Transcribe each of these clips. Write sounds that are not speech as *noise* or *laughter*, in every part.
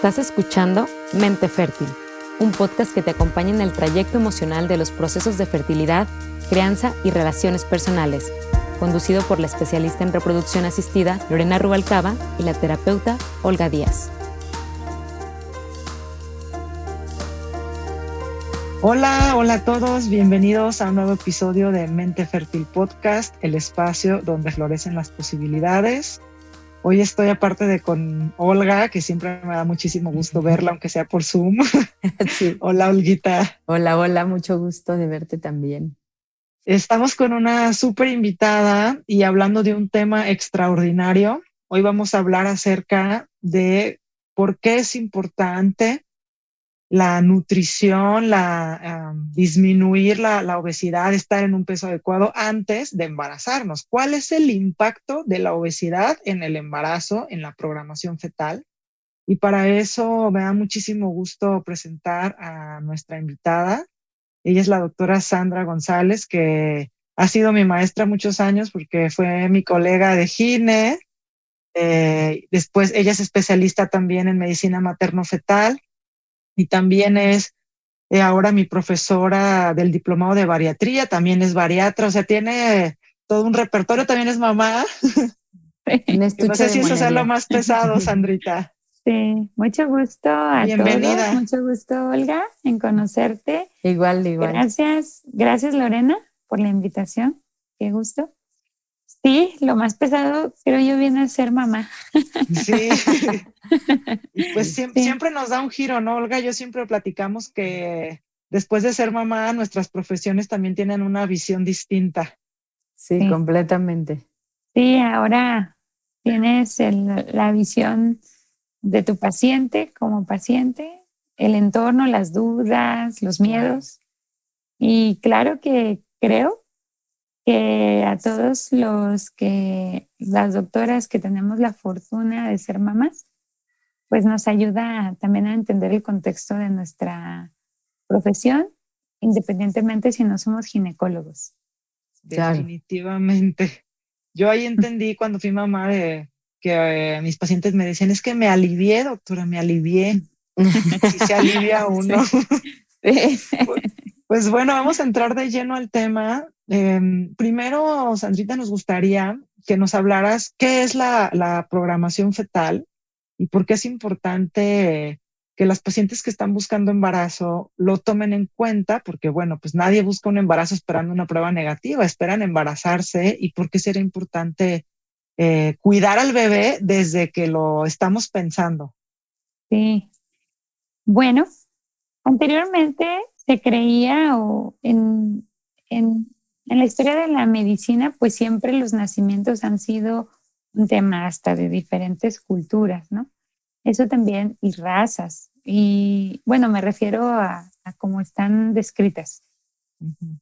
Estás escuchando Mente Fértil, un podcast que te acompaña en el trayecto emocional de los procesos de fertilidad, crianza y relaciones personales, conducido por la especialista en reproducción asistida Lorena Rubalcaba y la terapeuta Olga Díaz. Hola, hola a todos, bienvenidos a un nuevo episodio de Mente Fértil Podcast, el espacio donde florecen las posibilidades. Hoy estoy aparte de con Olga, que siempre me da muchísimo gusto verla, aunque sea por Zoom. *laughs* hola, Olguita. Hola, hola, mucho gusto de verte también. Estamos con una súper invitada y hablando de un tema extraordinario. Hoy vamos a hablar acerca de por qué es importante la nutrición, la, disminuir la, la, obesidad, estar en un peso adecuado antes de embarazarnos. ¿Cuál es el impacto de la obesidad en el embarazo, en la programación fetal? Y para eso me da muchísimo gusto presentar a nuestra invitada. Ella es la doctora Sandra González, que ha sido mi maestra muchos años porque fue mi colega de gine. Eh, después ella es especialista también en medicina materno-fetal y también es eh, ahora mi profesora del diplomado de bariatría, también es bariatra, o sea, tiene todo un repertorio, también es mamá. *laughs* *laughs* no sé si eso es lo más pesado, Sandrita. Sí, mucho gusto a Bienvenida. Mucho gusto, Olga, en conocerte. Igual, igual. Gracias, gracias Lorena por la invitación. Qué gusto. Sí, lo más pesado creo yo viene a ser mamá. Sí. *laughs* pues siempre, nos da un giro, ¿no, Olga? Yo siempre platicamos que después de ser mamá, nuestras profesiones también tienen una visión distinta. Sí, completamente. Sí, ahora tienes la visión de tu paciente como paciente, el entorno, las dudas, los miedos. Y claro que creo que a todos los que, las doctoras que tenemos la fortuna de ser mamás, pues nos ayuda también a entender el contexto de nuestra profesión, independientemente si no somos ginecólogos. Definitivamente. Yo ahí entendí cuando fui mamá de que eh, mis pacientes me decían, es que me alivié, doctora, me alivié. si se alivia *laughs* uno. *laughs* Pues bueno, vamos a entrar de lleno al tema. Em, primero, Sandrita, nos gustaría que nos hablaras qué es la, programación fetal y por qué es importante que las pacientes que están buscando embarazo lo tomen en cuenta, porque bueno, pues nadie busca un embarazo esperando una prueba negativa, esperan embarazarse y por qué será importante eh, cuidar al bebé desde que lo estamos pensando. Sí. Bueno, anteriormente se creía en, en, en, la historia de la medicina, pues siempre los nacimientos han sido un tema hasta de diferentes culturas, ¿no? Eso también, y razas. Y bueno, me refiero a, a cómo están descritas.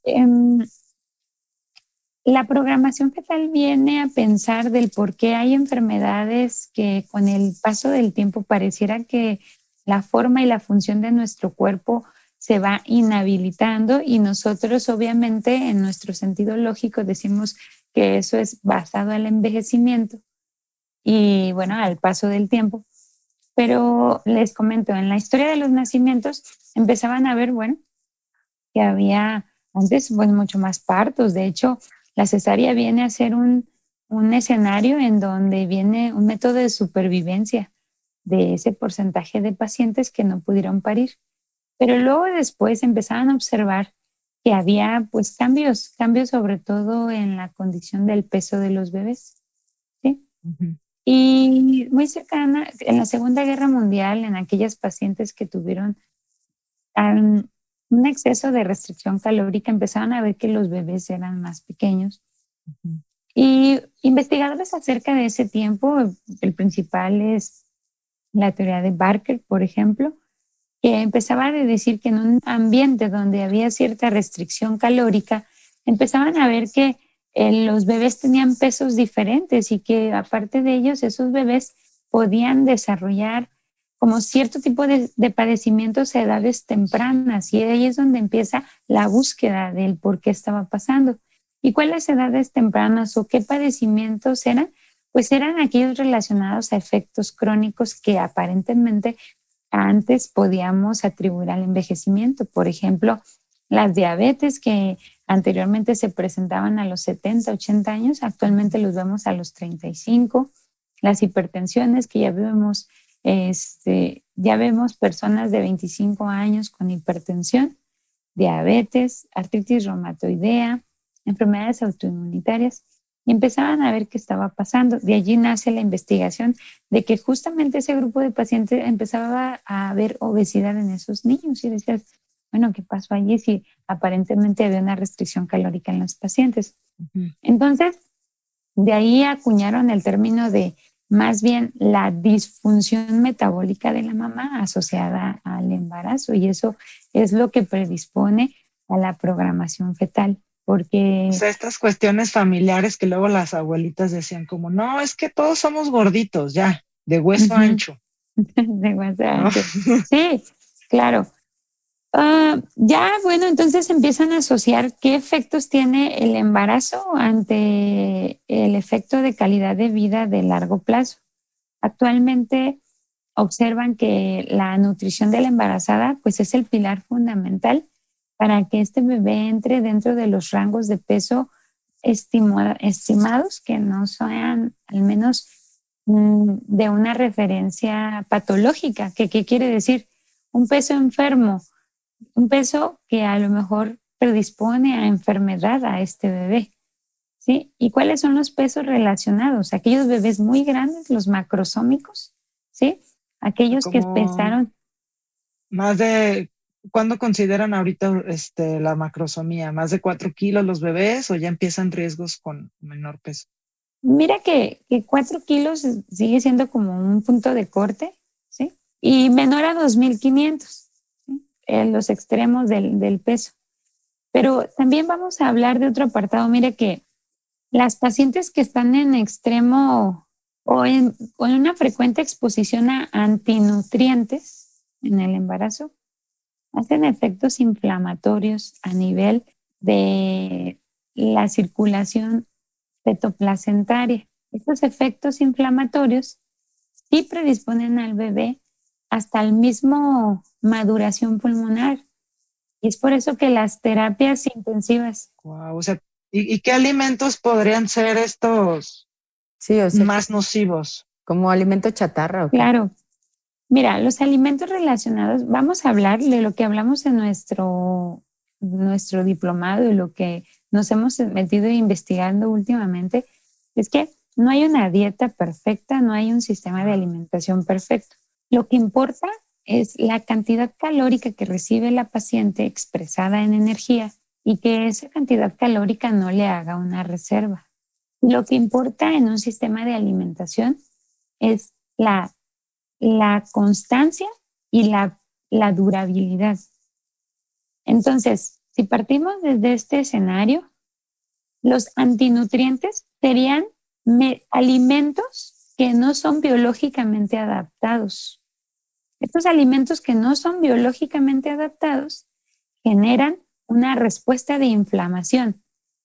Em, la programación fetal viene a pensar del por qué hay enfermedades que con el paso del tiempo pareciera que la forma y la función de nuestro cuerpo se va inhabilitando y nosotros obviamente en nuestro sentido lógico decimos que eso es basado al envejecimiento y bueno, al paso del tiempo. Pero les comento, en la historia de los nacimientos empezaban a ver, bueno, que había antes pues mucho más partos. De hecho, la cesárea viene a ser un, un escenario en donde viene un método de supervivencia de ese porcentaje de pacientes que no pudieron parir. Pero luego después empezaban a observar que había pues cambios, cambios sobre todo en la condición del peso de los bebés. ¿sí? Y muy cercana, en la Segunda Guerra Mundial, en aquellas pacientes que tuvieron un exceso de restricción calórica, empezaban a ver que los bebés eran más pequeños. Y investigadores acerca de ese tiempo, el principal es la teoría de Barker, por ejemplo, que empezaba a decir que en un ambiente donde había cierta restricción calórica, empezaban a ver que eh, los bebés tenían pesos diferentes y que aparte de ellos, esos bebés podían desarrollar como cierto tipo de, de, padecimientos a edades tempranas y ahí es donde empieza la búsqueda del por qué estaba pasando. ¿Y cuáles edades tempranas o qué padecimientos eran? Pues eran aquellos relacionados a efectos crónicos que aparentemente antes podíamos atribuir al envejecimiento. Por ejemplo, las diabetes que anteriormente se presentaban a los 70, 80 años, actualmente los vemos a los 35. Las hipertensiones que ya vemos, este, ya vemos personas de 25 años con hipertensión, diabetes, artritis reumatoidea, enfermedades autoinmunitarias y empezaban a ver qué estaba pasando. De allí nace la investigación de que justamente ese grupo de pacientes empezaba a ver obesidad en esos niños y decías, bueno, ¿qué pasó allí si aparentemente había una restricción calórica en los pacientes? Entonces, de ahí acuñaron el término de más bien la disfunción metabólica de la mamá asociada al embarazo y eso es lo que predispone a la programación fetal. Porque... O sea, estas cuestiones familiares que luego las abuelitas decían como, no, es que todos somos gorditos, ya, de hueso ancho. *laughs* de hueso ancho. *laughs* Sí, claro. Ah, ya, bueno, entonces empiezan a asociar qué efectos tiene el embarazo ante el efecto de calidad de vida de largo plazo. Actualmente observan que la nutrición de la embarazada pues es el pilar fundamental para que este bebé entre dentro de los rangos de peso estimados que no sean al menos mm, de una referencia patológica. ¿Qué quiere decir? Un peso enfermo un peso que a lo mejor predispone a enfermedad a este bebé. ¿Sí? ¿Y cuáles son los pesos relacionados? Aquellos bebés muy grandes, los macrosómicos, ¿sí? Aquellos que pesaron. Más de, ¿cuándo consideran ahorita este, la macrosomía? ¿Más de cuatro kilos los bebés o ya empiezan riesgos con menor peso? Mira que, que cuatro kilos sigue siendo como un punto de corte, ¿sí? Y menor a 2.500 en los extremos del, peso. Pero también vamos a hablar de otro apartado. Mire que las pacientes que están en extremo o en, con una frecuente exposición a antinutrientes en el embarazo hacen efectos inflamatorios a nivel de la circulación fetoplacentaria. Estos efectos inflamatorios sí predisponen al bebé hasta el mismo maduración pulmonar. Y es por eso que las terapias intensivas. Wow, o sea, ¿y, qué alimentos podrían ser estos sí, más nocivos? Como alimento chatarra. Claro. Mira, los alimentos relacionados, vamos a hablar de lo que hablamos en nuestro, nuestro diplomado y lo que nos hemos metido investigando últimamente, es que no hay una dieta perfecta, no hay un sistema de alimentación perfecto. Lo que importa es la cantidad calórica que recibe la paciente expresada en energía y que esa cantidad calórica no le haga una reserva. Lo que importa en un sistema de alimentación es la, la constancia y la, la durabilidad. Entonces, si partimos desde este escenario, los antinutrientes serían alimentos que no son biológicamente adaptados. Estos alimentos que no son biológicamente adaptados generan una respuesta de inflamación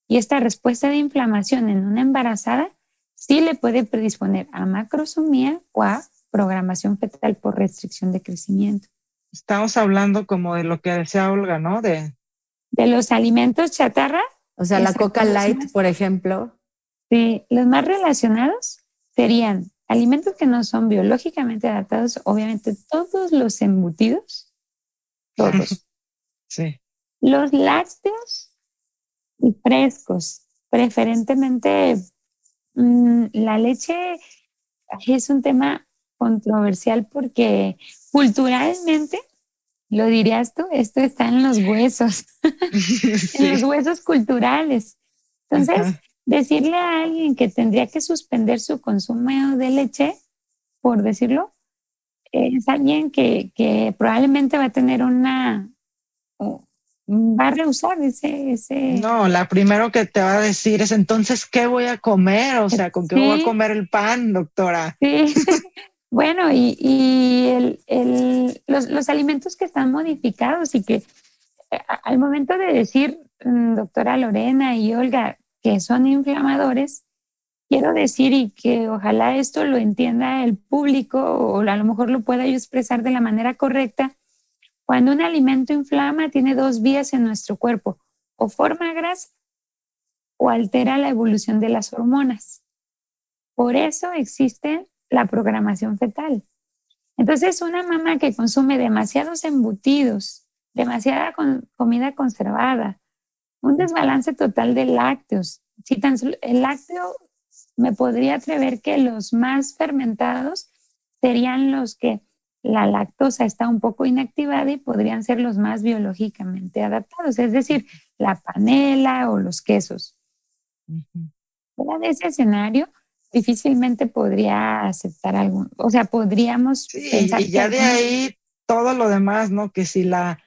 y esta respuesta de inflamación en una embarazada sí le puede predisponer a macrosomía o a programación fetal por restricción de crecimiento. Estamos hablando como de lo que decía Olga, ¿no? De, de los alimentos chatarra. O sea, la Coca Light, por ejemplo. Sí, los más relacionados serían alimentos que no son biológicamente adaptados, obviamente todos los embutidos, todos. *laughs* Sí. Los lácteos y frescos, preferentemente mm, la leche es un tema controversial porque culturalmente, lo dirías tú, esto está en los huesos, *laughs* en los huesos culturales. Entonces, decirle a alguien que tendría que suspender su consumo de leche, por decirlo, es alguien que, que probablemente va a tener una, va a rehusar ese, ese... No, la primero que te va a decir es entonces, ¿qué voy a comer? O sea, ¿con qué voy a comer el pan, doctora? Sí, *laughs* bueno, y, los, alimentos que están modificados y que eh, al momento de decir, mm, doctora Lorena y Olga, que son inflamadores, quiero decir y que ojalá esto lo entienda el público o a lo mejor lo pueda yo expresar de la manera correcta. Cuando un alimento inflama, tiene dos vías en nuestro cuerpo, o forma grasa o altera la evolución de las hormonas. Por eso existe la programación fetal. Entonces, una mamá que consume demasiados embutidos, demasiada comida conservada, un desbalance total de lácteos. Si tan el lácteo me podría atrever que los más fermentados serían los que la lactosa está un poco inactivada y podrían ser los más biológicamente adaptados, es decir, la panela o los quesos. En ese escenario, difícilmente podría aceptar algún, o sea, podríamos pensar y ya de ahí todo lo demás, ¿no? Que si la,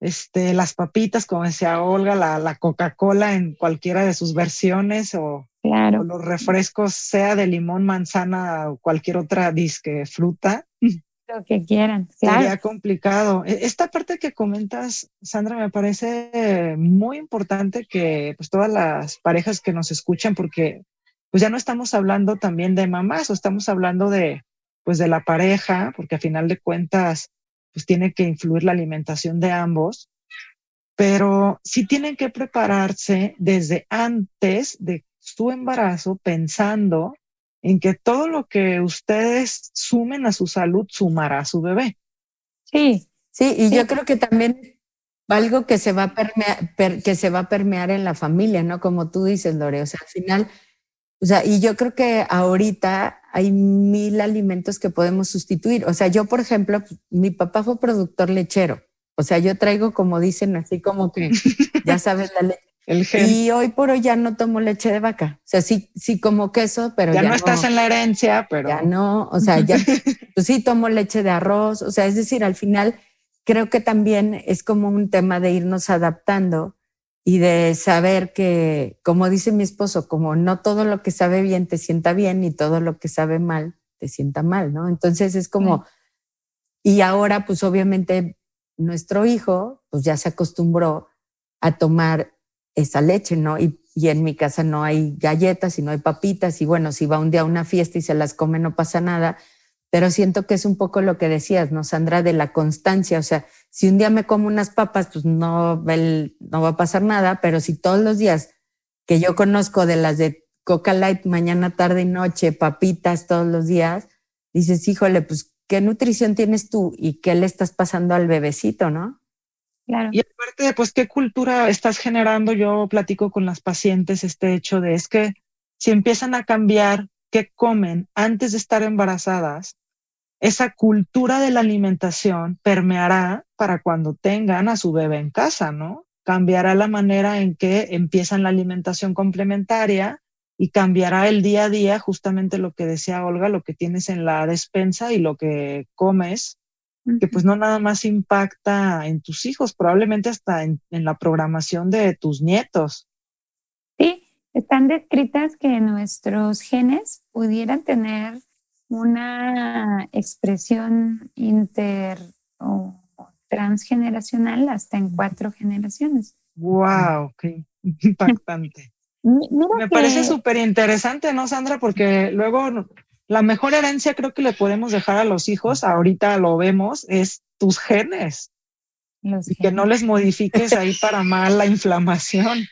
este, las papitas, como decía Olga, la, la Coca-Cola en cualquiera de sus versiones o, claro. los refrescos, sea de limón, manzana o cualquier otra disque fruta. Lo que quieran, claro. Sería complicado. E, esta parte que comentas, Sandra, me parece muy importante que pues todas las parejas que nos escuchan, porque pues ya no estamos hablando también de mamás, o estamos hablando de, pues de la pareja, porque a final de cuentas, pues tiene que influir la alimentación de ambos, pero sí tienen que prepararse desde antes de su embarazo pensando en que todo lo que ustedes sumen a su salud sumará a su bebé. Sí, sí, y yo creo que también algo que se va a permear, que se va a permear en la familia, ¿no? Como tú dices, Lore, o sea, al final o sea, y yo creo que ahorita hay mil alimentos que podemos sustituir. O sea, yo, por ejemplo, mi papá fue productor lechero. O sea, yo traigo, como dicen, así como que, *laughs* ya sabes, la leche. El Y hoy por hoy ya no tomo leche de vaca. O sea, sí, sí como queso, pero ya, ya no, estás en la herencia, pero. Ya no, o sea, ya, *laughs* pues sí tomo leche de arroz. O sea, es decir, al final creo que también es como un tema de irnos adaptando y de saber que, como dice mi esposo, como no todo lo que sabe bien te sienta bien y todo lo que sabe mal te sienta mal, ¿no? Entonces es como, y ahora pues obviamente nuestro hijo pues ya se acostumbró a tomar esa leche, ¿no? Y, y en mi casa no hay galletas y no hay papitas y bueno, si va un día a una fiesta y se las come no pasa nada, pero siento que es un poco lo que decías, ¿no, Sandra? De la constancia, o sea, si un día me como unas papas, pues no, no va a pasar nada, pero si todos los días que yo conozco de las de Coca Light, mañana, tarde y noche, papitas todos los días, dices, híjole, pues, ¿qué nutrición tienes tú y qué le estás pasando al bebecito, no? Claro. Y aparte, pues, ¿qué cultura estás generando? Yo platico con las pacientes este hecho de es que si empiezan a cambiar qué comen antes de estar embarazadas, esa cultura de la alimentación permeará para cuando tengan a su bebé en casa, ¿no? Cambiará la manera en que empiezan la alimentación complementaria y cambiará el día a día, justamente lo que decía Olga, lo que tienes en la despensa y lo que comes, que pues no nada más impacta en tus hijos, probablemente hasta en, en la programación de tus nietos. Sí, están descritas que nuestros genes pudieran tener una expresión inter o transgeneracional hasta en cuatro generaciones. ¡Wow! ¡Qué *laughs* impactante! Me parece súper interesante, ¿no, Sandra? Porque luego la mejor herencia creo que le podemos dejar a los hijos, ahorita lo vemos, es tus genes. y que no les modifiques ahí para mal la inflamación. *laughs*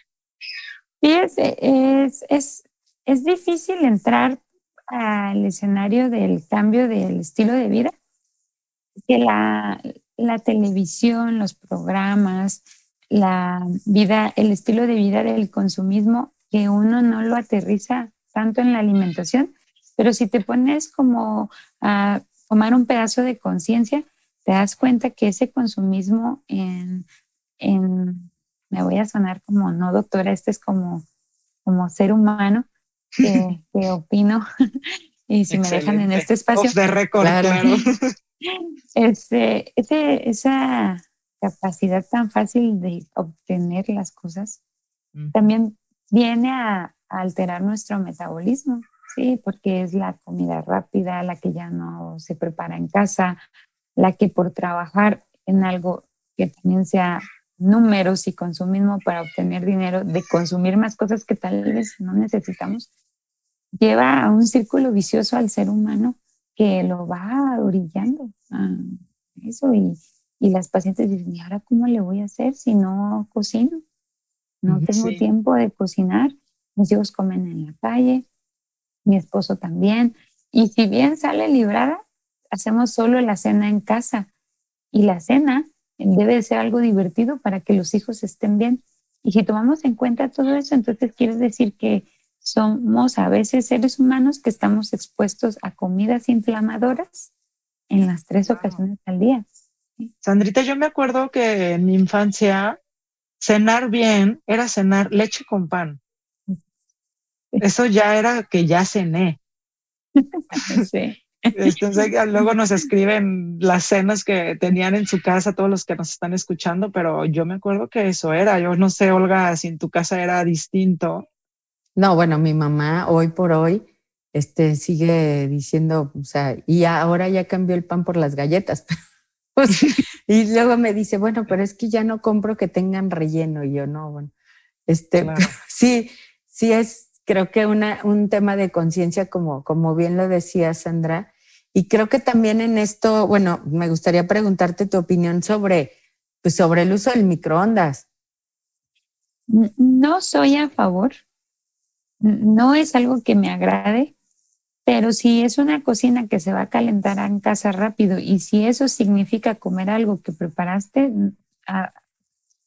Sí, es, es, es, es difícil entrar al escenario del cambio del estilo de vida, que la, la televisión, los programas, la vida, el estilo de vida del consumismo, que uno no lo aterriza tanto en la alimentación, pero si te pones como a tomar un pedazo de conciencia, te das cuenta que ese consumismo en, en, me voy a sonar como, no doctora, este es como, como ser humano, que, opino. *laughs* Y si me dejan en este espacio. de récord, claro. *laughs* Este, esa capacidad tan fácil de obtener las cosas también viene a, alterar nuestro metabolismo, sí, porque es la comida rápida, la que ya no se prepara en casa, la que por trabajar en algo que también sea números y consumismo para obtener dinero, de consumir más cosas que tal vez no necesitamos, lleva a un círculo vicioso al ser humano que lo va orillando a eso y, y las pacientes dicen, ¿y ahora cómo le voy a hacer si no cocino? No tengo tiempo de cocinar, mis hijos comen en la calle, mi esposo también. Y si bien sale librada, hacemos solo la cena en casa. Y la cena debe ser algo divertido para que los hijos estén bien. Y si tomamos en cuenta todo eso, entonces quiere decir que somos a veces seres humanos que estamos expuestos a comidas inflamadoras en las tres ocasiones al día. Sandrita, yo me acuerdo que en mi infancia cenar bien era cenar leche con pan. Eso ya era que ya cené. *laughs* Sí. Entonces, luego nos escriben las cenas que tenían en su casa todos los que nos están escuchando, pero yo me acuerdo que eso era. Yo no sé, Olga, si en tu casa era distinto. No, bueno, mi mamá hoy por hoy este, sigue diciendo, o sea, y ahora ya cambió el pan por las galletas. *laughs* y luego me dice, bueno, pero es que ya no compro que tengan relleno. Y yo, no, bueno, este, *laughs* sí, sí es, creo que una, un tema de conciencia, como, como bien lo decía Sandra. Y creo que también en esto, bueno, me gustaría preguntarte tu opinión sobre, pues sobre el uso del microondas. No soy a favor, no es algo que me agrade, pero si es una cocina que se va a calentar en casa rápido y si eso significa comer algo que preparaste, ah,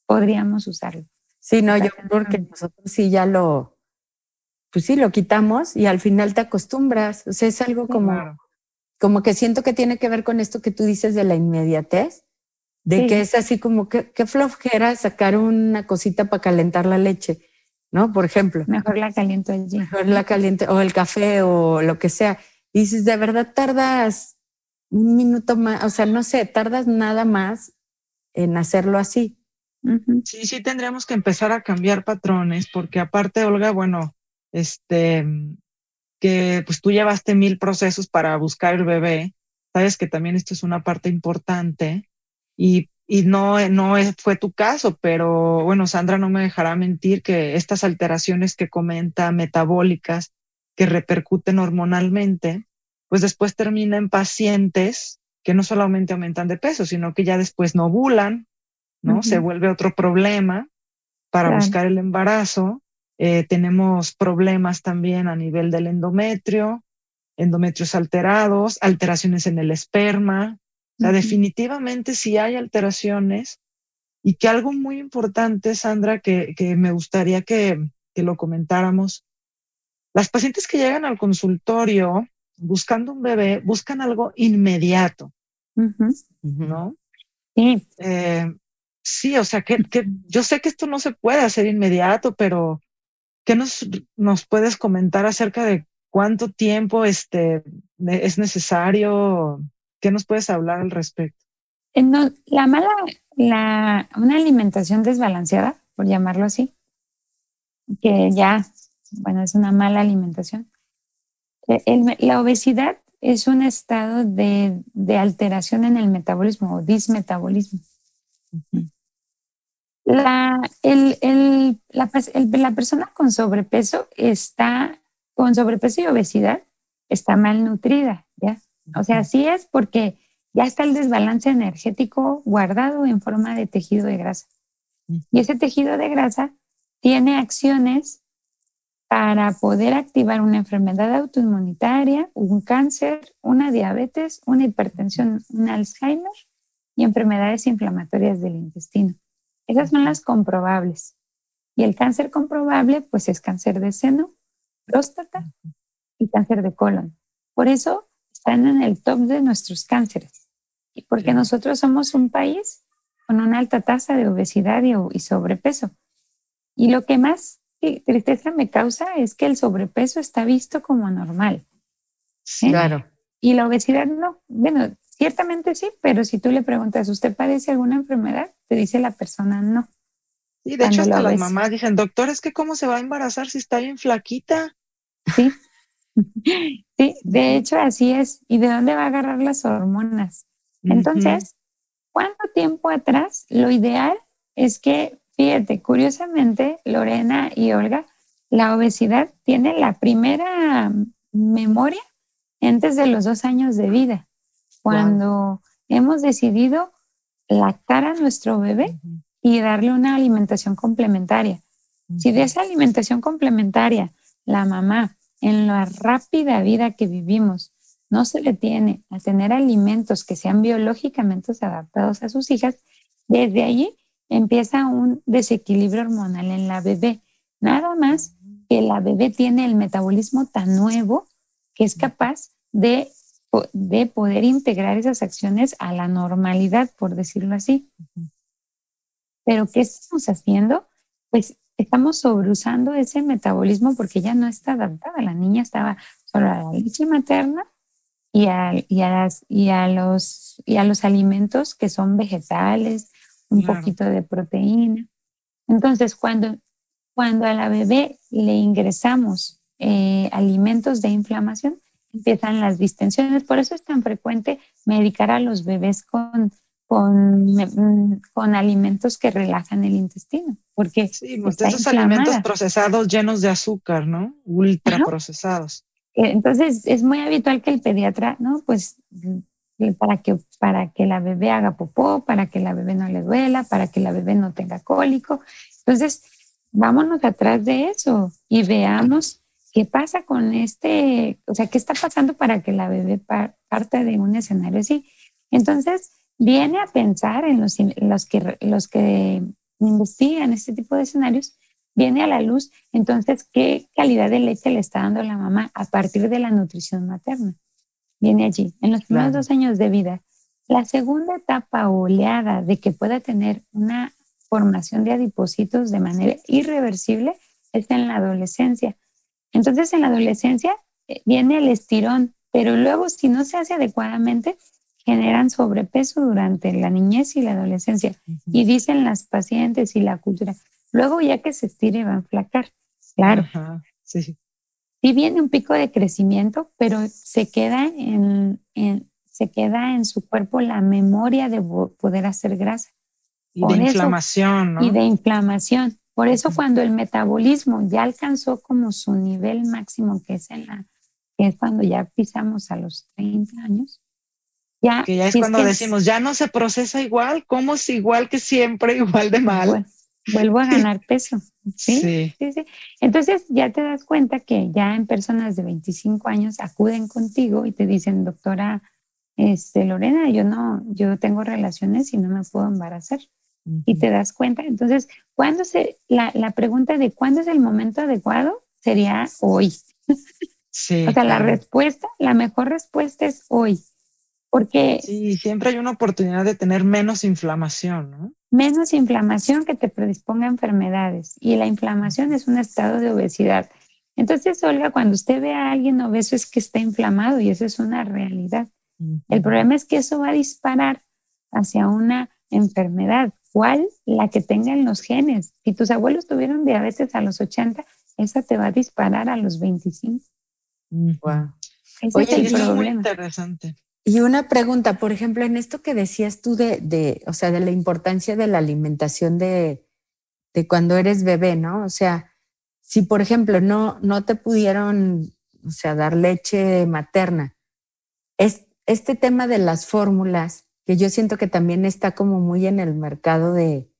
podríamos usarlo. Sí, no, yo creo que nosotros sí ya lo, pues sí, lo quitamos y al final te acostumbras. O sea, es algo como, como que siento que tiene que ver con esto que tú dices de la inmediatez, de que es así como que, qué flojera sacar una cosita para calentar la leche ¿no? Por ejemplo. Mejor la caliento allí. Mejor la caliente, o el café, o lo que sea. Y dices, de verdad tardas un minuto más, o sea, no sé, tardas nada más en hacerlo así. Sí, sí, tendríamos que empezar a cambiar patrones, porque aparte, Olga, bueno, este, que pues tú llevaste mil procesos para buscar el bebé, sabes que también esto es una parte importante y y no, no fue tu caso, pero bueno, Sandra no me dejará mentir que estas alteraciones que comenta metabólicas que repercuten hormonalmente, pues después termina en pacientes que no solamente aumentan de peso, sino que ya después no ovulan, ¿no? Se vuelve otro problema para buscar el embarazo. Eh, tenemos problemas también a nivel del endometrio, endometrios alterados, alteraciones en el esperma, o sea, definitivamente si hay alteraciones. Y que algo muy importante, Sandra, que, que me gustaría que, que, lo comentáramos, las pacientes que llegan al consultorio buscando un bebé buscan algo inmediato, ¿no? Sí. Eh, sí, o sea, que, que, yo sé que esto no se puede hacer inmediato, pero ¿qué nos, nos puedes comentar acerca de cuánto tiempo este, es necesario ¿Qué nos puedes hablar al respecto? Eh, la mala, la, una alimentación desbalanceada, por llamarlo así, que ya, bueno, es una mala alimentación. Eh, la obesidad es un estado de, alteración en el metabolismo o dismetabolismo. La, la, persona con sobrepeso está, con sobrepeso y obesidad, está malnutrida, ¿ya? O sea, así es porque ya está el desbalance energético guardado en forma de tejido de grasa. Y ese tejido de grasa tiene acciones para poder activar una enfermedad autoinmunitaria, un cáncer, una diabetes, una hipertensión, un Alzheimer y enfermedades inflamatorias del intestino. Esas son las comprobables. Y el cáncer comprobable, pues es cáncer de seno, próstata y cáncer de colon. Por eso están en el top de nuestros cánceres. Y porque nosotros somos un país con una alta tasa de obesidad y, sobrepeso. Y lo que más tristeza me causa es que el sobrepeso está visto como normal. ¿eh? Claro. Y la obesidad no. Bueno, ciertamente sí, pero si tú le preguntas, ¿usted padece alguna enfermedad? Te dice la persona no. Sí, de hecho hasta las mamás dicen, doctor, es que cómo se va a embarazar si está bien flaquita. Sí, *laughs* Sí, de hecho así es. ¿Y de dónde va a agarrar las hormonas? Entonces, ¿cuánto tiempo atrás? Lo ideal es que, fíjate, curiosamente, Lorena y Olga, la obesidad tiene la primera memoria antes de los dos años de vida, cuando hemos decidido lactar a nuestro bebé y darle una alimentación complementaria. Si de esa alimentación complementaria la mamá en la rápida vida que vivimos no se detiene a tener alimentos que sean biológicamente adaptados a sus hijas, desde allí empieza un desequilibrio hormonal en la bebé. Nada más que la bebé tiene el metabolismo tan nuevo que es capaz de, de poder integrar esas acciones a la normalidad, por decirlo así. Pero ¿qué estamos haciendo? Pues estamos sobreusando ese metabolismo porque ya no está adaptada. La niña estaba solo a la leche materna y a, y a, y a, los, y a los alimentos que son vegetales, un poquito de proteína. Entonces, cuando, cuando a la bebé le ingresamos eh, alimentos de inflamación, empiezan las distensiones. Por eso es tan frecuente medicar a los bebés con, con, con alimentos que relajan el intestino. Porque sí, pues esos alimentos procesados llenos de azúcar, ¿no? Ultra procesados. Eh, entonces, es muy habitual que el pediatra, ¿no? Pues mm, para que, para que la bebé haga popó, para que la bebé no le duela, para que la bebé no tenga cólico. Entonces, vámonos atrás de eso y veamos qué pasa con este, o sea, qué está pasando para que la bebé parte de un escenario así. Entonces, viene a pensar en los, los, que, los que investigan este tipo de escenarios, viene a la luz entonces qué calidad de leche le está dando la mamá a partir de la nutrición materna. Viene allí, en los primeros dos años de vida. La segunda etapa oleada de que pueda tener una formación de adipocitos de manera irreversible es en la adolescencia. Entonces, en la adolescencia eh, viene el estirón, pero luego si no se hace adecuadamente, generan sobrepeso durante la niñez y la adolescencia. Y dicen las pacientes y la cultura, Luego ya que se estire va a enflacar. Claro. sí. sí. viene un pico de crecimiento, pero se queda en, se queda en su cuerpo la memoria de poder hacer grasa. Y de inflamación, ¿no? Y de inflamación. Por eso cuando el metabolismo ya alcanzó como su nivel máximo, que es en la, que es cuando ya pisamos a los 30 años, ya, que ya es cuando decimos, ya no se procesa igual, como si igual que siempre, *laughs* igual de mal vuelvo a ganar peso. ¿sí? Sí. ¿sí? Entonces ya te das cuenta que ya en personas de 25 años acuden contigo y te dicen, doctora este, Lorena, yo no, yo tengo relaciones y no me puedo embarazar. Y te das cuenta. Entonces, ¿cuándo se, la, la, pregunta de cuándo es el momento adecuado sería hoy. *laughs* Sí, o sea, la respuesta, la mejor respuesta es hoy. Porque... Sí, siempre hay una oportunidad de tener menos inflamación, ¿no? Menos inflamación que te predisponga a enfermedades. Y la inflamación es un estado de obesidad. Entonces, Olga, cuando usted ve a alguien obeso es que está inflamado y eso es una realidad. El problema es que eso va a disparar hacia una enfermedad. ¿Cuál? La que tengan los genes. Si tus abuelos tuvieron diabetes a los 80, esa te va a disparar a los 25. Wow. Ese es el problema. muy interesante. Y una pregunta, por ejemplo, en esto que decías tú de, de o sea, de la importancia de la alimentación de, de, cuando eres bebé, ¿no? O sea, si por ejemplo no, no te pudieron, o sea, dar leche materna, es este tema de las fórmulas, que yo siento que también está como muy en el mercado de,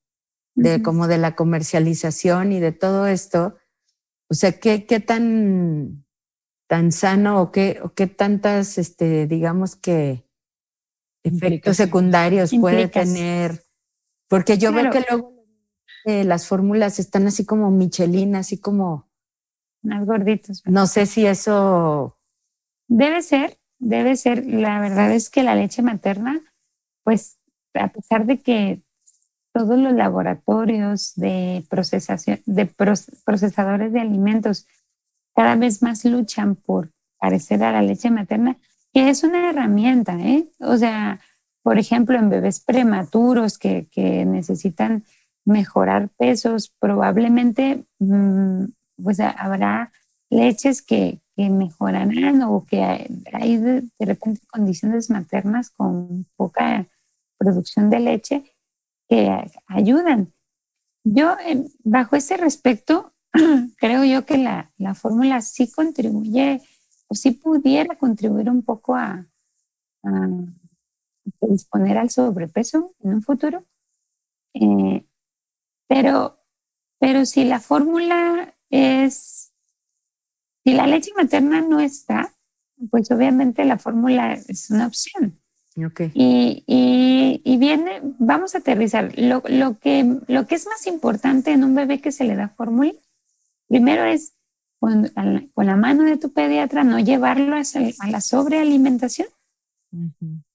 de como de la comercialización y de todo esto, o sea, ¿qué, qué tan tan sano o qué, o qué tantas, este, digamos que, efectos secundarios puede tener. Porque yo veo que luego eh, las fórmulas están así como Michelin, así como... Más gorditos. No sé si eso... Debe ser, debe ser. La verdad es que la leche materna, pues a pesar de que todos los laboratorios de procesación, de procesadores de alimentos cada vez más luchan por parecer a la leche materna, que es una herramienta, ¿eh? O sea, por ejemplo, en bebés prematuros que, necesitan mejorar pesos, probablemente mm, pues habrá leches que, mejorarán o que hay de, repente condiciones maternas con poca producción de leche que ayudan. Yo, bajo ese respecto, *clears throat* creo yo que la, la fórmula sí contribuye o sí pudiera contribuir un poco a, a disponer al sobrepeso en un futuro. Eh, pero, pero si la fórmula es, si la leche materna no está, pues obviamente la fórmula es una opción. Y, y, viene, vamos a aterrizar. Lo, lo, que, lo que es más importante en un bebé que se le da fórmula, primero es con, con, la mano de tu pediatra no llevarlo a, la sobrealimentación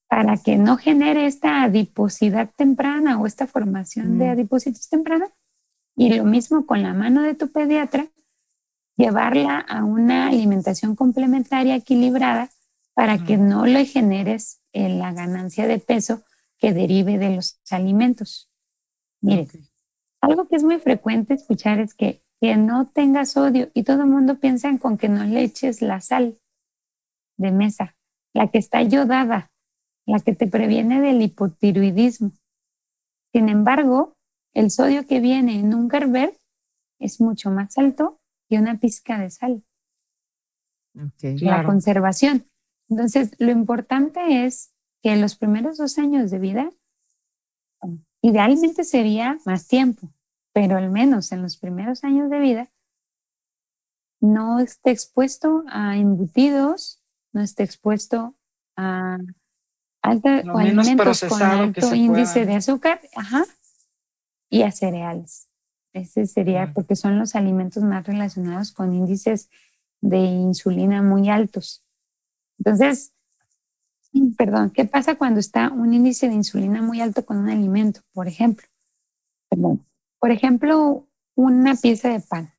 para que no genere esta adiposidad temprana o esta formación de adipocitos temprana. Y lo mismo con la mano de tu pediatra, llevarla a una alimentación complementaria equilibrada para que no le generes eh, la ganancia de peso que derive de los alimentos. Mire, algo que es muy frecuente escuchar es que, que no tenga sodio y todo el mundo piensa en con que no le eches la sal de mesa, la que está yodada, la que te previene del hipotiroidismo. Sin embargo, el sodio que viene en un Gerber es mucho más alto que una pizca de sal. la conservación. Entonces, lo importante es que en los primeros dos años de vida, idealmente sería más tiempo, pero al menos en los primeros años de vida, no esté expuesto a embutidos, no esté expuesto a alta, o alimentos con alto índice de azúcar ajá, y a cereales. Ese sería porque son los alimentos más relacionados con índices de insulina muy altos. Entonces, perdón, ¿qué pasa cuando está un índice de insulina muy alto con un alimento? Por ejemplo, perdón, por ejemplo, una pieza de pan,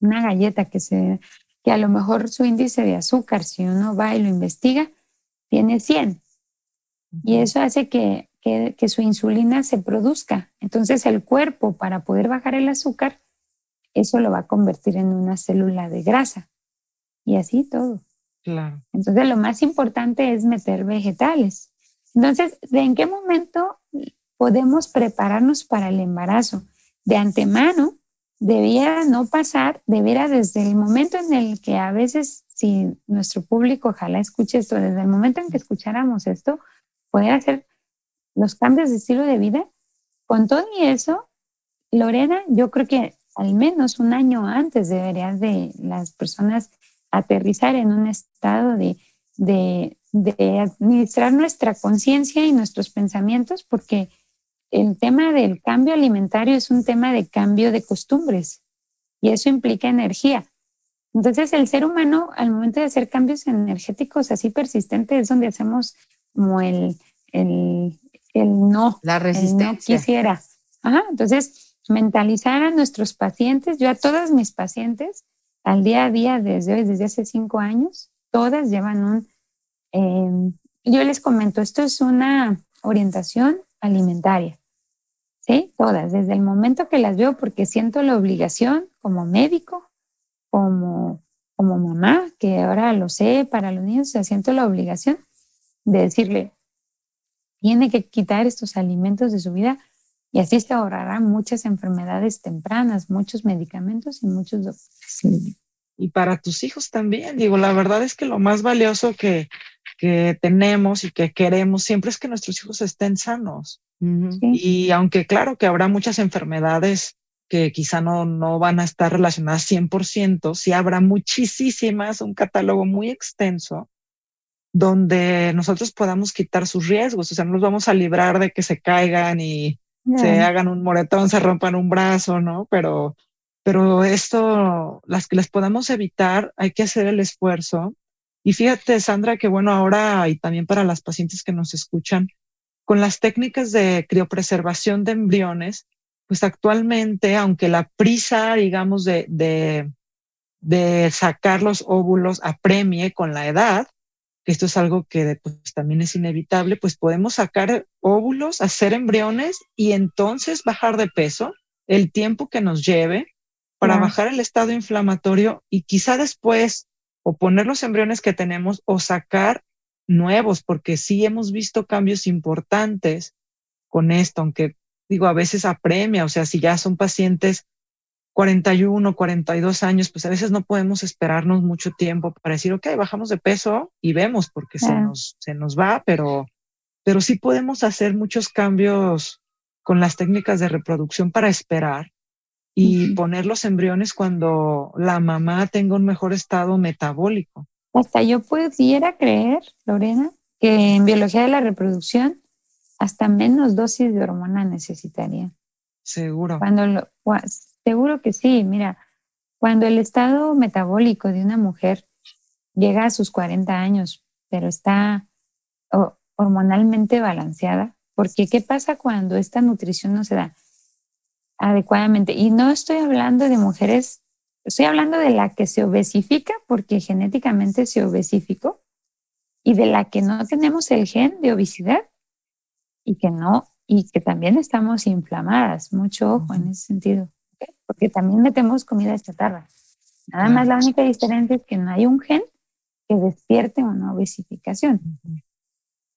una galleta que se que a lo mejor su índice de azúcar, si uno va y lo investiga, tiene 100. Y eso hace que, que, que, su insulina se produzca. Entonces el cuerpo, para poder bajar el azúcar, eso lo va a convertir en una célula de grasa. Y así todo. Entonces, lo más importante es meter vegetales. Entonces, ¿de en qué momento podemos prepararnos para el embarazo? De antemano, debiera no pasar, debiera desde el momento en el que a veces, si nuestro público ojalá escuche esto, desde el momento en que escucháramos esto, poder hacer los cambios de estilo de vida. Con todo y eso, Lorena, yo creo que al menos un año antes deberías de las personas aterrizar en un estado de, de, administrar nuestra conciencia y nuestros pensamientos, porque el tema del cambio alimentario es un tema de cambio de costumbres y eso implica energía. Entonces, el ser humano, al momento de hacer cambios energéticos así persistentes, es donde hacemos como el, el, el no. La resistencia. no quisiera. Ajá, entonces, mentalizar a nuestros pacientes, yo a todas mis pacientes, al día a día desde hoy, desde hace cinco años, todas llevan un, em, yo les comento, esto es una orientación alimentaria, ¿sí? Todas, desde el momento que las veo, porque siento la obligación como médico, como, como mamá, que ahora lo sé para los niños, o sea, siento la obligación de decirle, tiene que quitar estos alimentos de su vida y así se ahorrarán muchas enfermedades tempranas, muchos medicamentos y muchos doctores. Y para tus hijos también, digo, la verdad es que lo más valioso que, que tenemos y que queremos siempre es que nuestros hijos estén sanos. Y aunque claro que habrá muchas enfermedades que quizá no, no van a estar relacionadas 100%, sí habrá muchísimas, un catálogo muy extenso donde nosotros podamos quitar sus riesgos, o sea, no nos vamos a librar de que se caigan y se hagan un moretón, se rompan un brazo, ¿no? Pero, pero esto, las que les podamos evitar, hay que hacer el esfuerzo. Y fíjate, Sandra, que bueno, ahora y también para las pacientes que nos escuchan, con las técnicas de criopreservación de embriones, pues actualmente, aunque la prisa, digamos, de, de, de sacar los óvulos apremie con la edad, que esto es algo que pues, también es inevitable, pues podemos sacar óvulos, hacer embriones y entonces bajar de peso el tiempo que nos lleve para bajar el estado inflamatorio y quizá después o poner los embriones que tenemos o sacar nuevos, porque sí hemos visto cambios importantes con esto, aunque digo, a veces apremia, o sea, si ya son pacientes 41, 42 años, pues a veces no podemos esperarnos mucho tiempo para decir, ok, bajamos de peso y vemos porque se, nos, se nos va, pero, pero sí podemos hacer muchos cambios con las técnicas de reproducción para esperar y poner los embriones cuando la mamá tenga un mejor estado metabólico. Hasta yo pudiera creer, Lorena, que en biología de la reproducción hasta menos dosis de hormona necesitaría. Seguro. Cuando lo, seguro que sí, mira, cuando el estado metabólico de una mujer llega a sus 40 años, pero está hormonalmente balanceada, porque ¿qué pasa cuando esta nutrición no se da adecuadamente? Y no estoy hablando de mujeres, estoy hablando de la que se obesifica porque genéticamente se obesificó y de la que no tenemos el gen de obesidad y que no y que también estamos inflamadas. Mucho ojo en ese sentido, porque también metemos comida chatarra. Nada más la única diferencia es que no hay un gen que despierte una obesificación.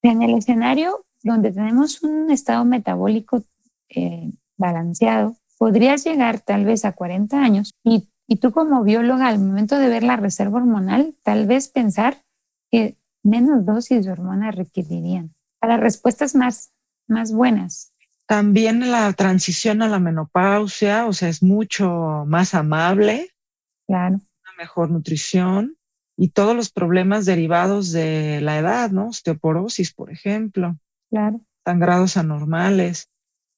En el escenario donde tenemos un estado metabólico eh, balanceado, podrías llegar tal vez a 40 años y, y tú como bióloga al momento de ver la reserva hormonal, tal vez pensar que menos dosis de hormona requerirían para respuestas más más buenas. También la transición a la menopausia, o sea, es mucho más amable. Claro. Una mejor nutrición y todos los problemas derivados de la edad, ¿no? Osteoporosis, por ejemplo. Claro. Sangrados anormales.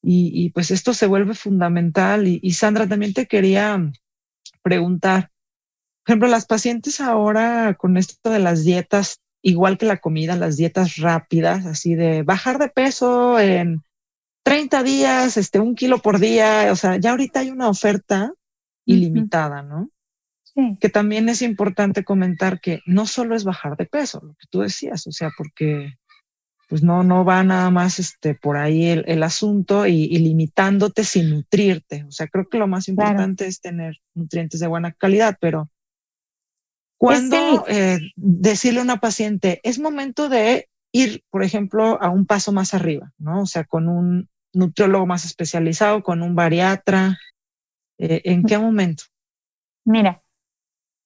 Y, pues esto se vuelve fundamental. Y, y Sandra, también te quería preguntar, por ejemplo, las pacientes ahora con esto de las dietas igual que la comida, las dietas rápidas, así de bajar de peso en 30 días, este, un kilo por día, o sea, ya ahorita hay una oferta ilimitada, ¿no? Sí. Que también es importante comentar que no solo es bajar de peso, lo que tú decías, o sea, porque pues no, no va nada más este, por ahí el, asunto y, limitándote sin nutrirte. O sea, creo que lo más importante es tener nutrientes de buena calidad, pero cuando eh, decirle a una paciente, es momento de ir, por ejemplo, a un paso más arriba, ¿no? O sea, con un nutriólogo más especializado, con un bariatra. Eh, ¿En qué momento? Mira,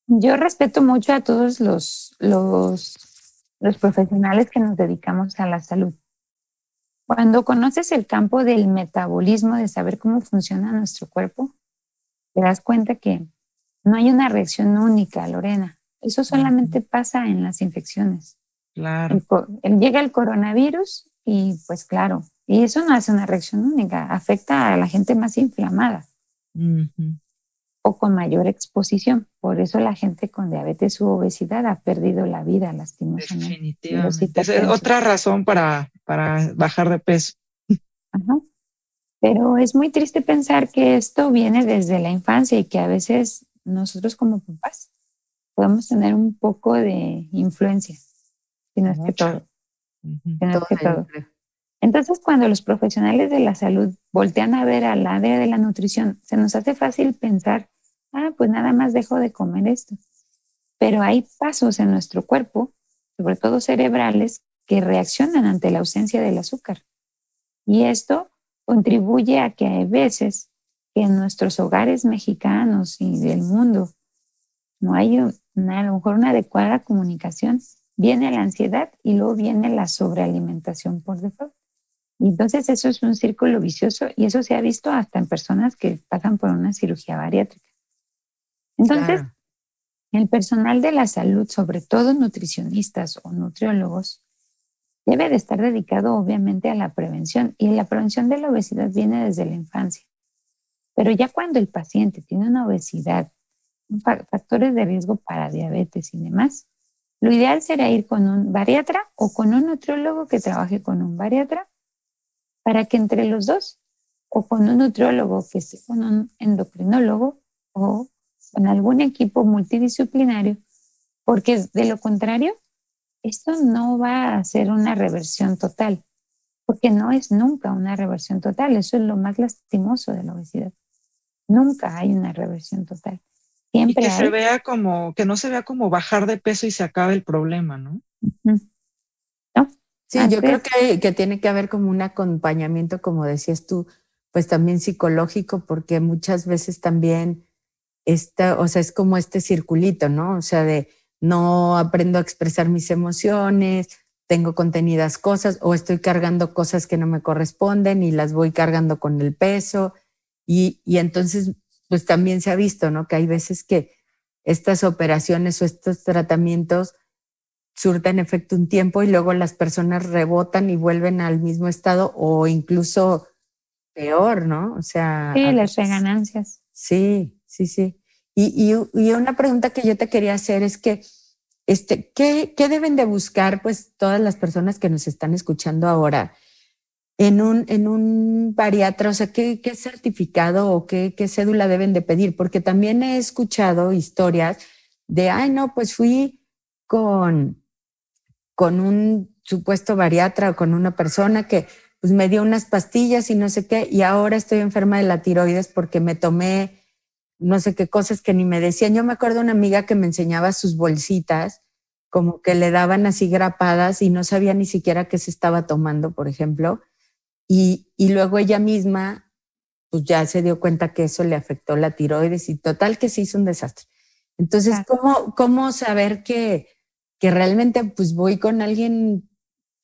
yo respeto mucho a todos los, los, los profesionales que nos dedicamos a la salud. Cuando conoces el campo del metabolismo, de saber cómo funciona nuestro cuerpo, te das cuenta que no hay una reacción única, Lorena. Eso solamente pasa en las infecciones. Claro. llega el coronavirus y pues claro, y eso no hace una reacción única, afecta a la gente más inflamada o con mayor exposición. Por eso la gente con diabetes u obesidad ha perdido la vida lastimosamente. Definitivamente. es otra razón para, para bajar de peso. Ajá. Pero es muy triste pensar que esto viene desde la infancia y que a veces nosotros como papás podemos tener un poco de influencia, si no es que todo. Que todo. Entonces, cuando los profesionales de la salud voltean a ver al área de la nutrición, se nos hace fácil pensar, ah, pues nada más dejo de comer esto. Pero hay pasos en nuestro cuerpo, sobre todo cerebrales, que reaccionan ante la ausencia del azúcar. Y esto contribuye a que hay veces que en nuestros hogares mexicanos y del mundo no hay una, a lo mejor una adecuada comunicación, viene la ansiedad y luego viene la sobrealimentación por default. Y entonces eso es un círculo vicioso y eso se ha visto hasta en personas que pasan por una cirugía bariátrica. Entonces, el personal de la salud, sobre todo nutricionistas o nutriólogos, debe de estar dedicado obviamente a la prevención y la prevención de la obesidad viene desde la infancia. Pero ya cuando el paciente tiene una obesidad factores de riesgo para diabetes y demás, lo ideal sería ir con un bariatra o con un nutriólogo que trabaje con un bariatra para que entre los dos, o con un nutriólogo que esté con un endocrinólogo o con algún equipo multidisciplinario, porque de lo contrario, esto no va a ser una reversión total, porque no es nunca una reversión total, eso es lo más lastimoso de la obesidad. Nunca hay una reversión total y que se vea como, que no se vea como bajar de peso y se acabe el problema, ¿no? Sí, yo creo que, que tiene que haber como un acompañamiento, como decías tú, pues también psicológico, porque muchas veces también esta, o sea, es como este circulito, ¿no? O sea, de no aprendo a expresar mis emociones, tengo contenidas cosas o estoy cargando cosas que no me corresponden y las voy cargando con el peso. Y, y entonces, pues también se ha visto, ¿no? Que hay veces que estas operaciones o estos tratamientos surten efecto un tiempo y luego las personas rebotan y vuelven al mismo estado o incluso peor, ¿no? O sea... Sí, las reganancias. Sí, sí, sí. Y, y, una pregunta que yo te quería hacer es que, este, ¿qué, ¿qué, deben de buscar pues todas las personas que nos están escuchando ahora en un, en un bariatra? O sea, ¿qué, qué certificado o qué, qué cédula deben de pedir? Porque también he escuchado historias de, ay, no, pues fui con, con un supuesto bariatra o con una persona que pues me dio unas pastillas y no sé qué, y ahora estoy enferma de la tiroides porque me tomé no sé qué cosas que ni me decían. Yo me acuerdo de una amiga que me enseñaba sus bolsitas, como que le daban así grapadas y no sabía ni siquiera qué se estaba tomando, por ejemplo. Y, y luego ella misma, pues ya se dio cuenta que eso le afectó la tiroides y total que se hizo un desastre. Entonces, ¿cómo, ¿cómo saber que, que realmente pues voy con alguien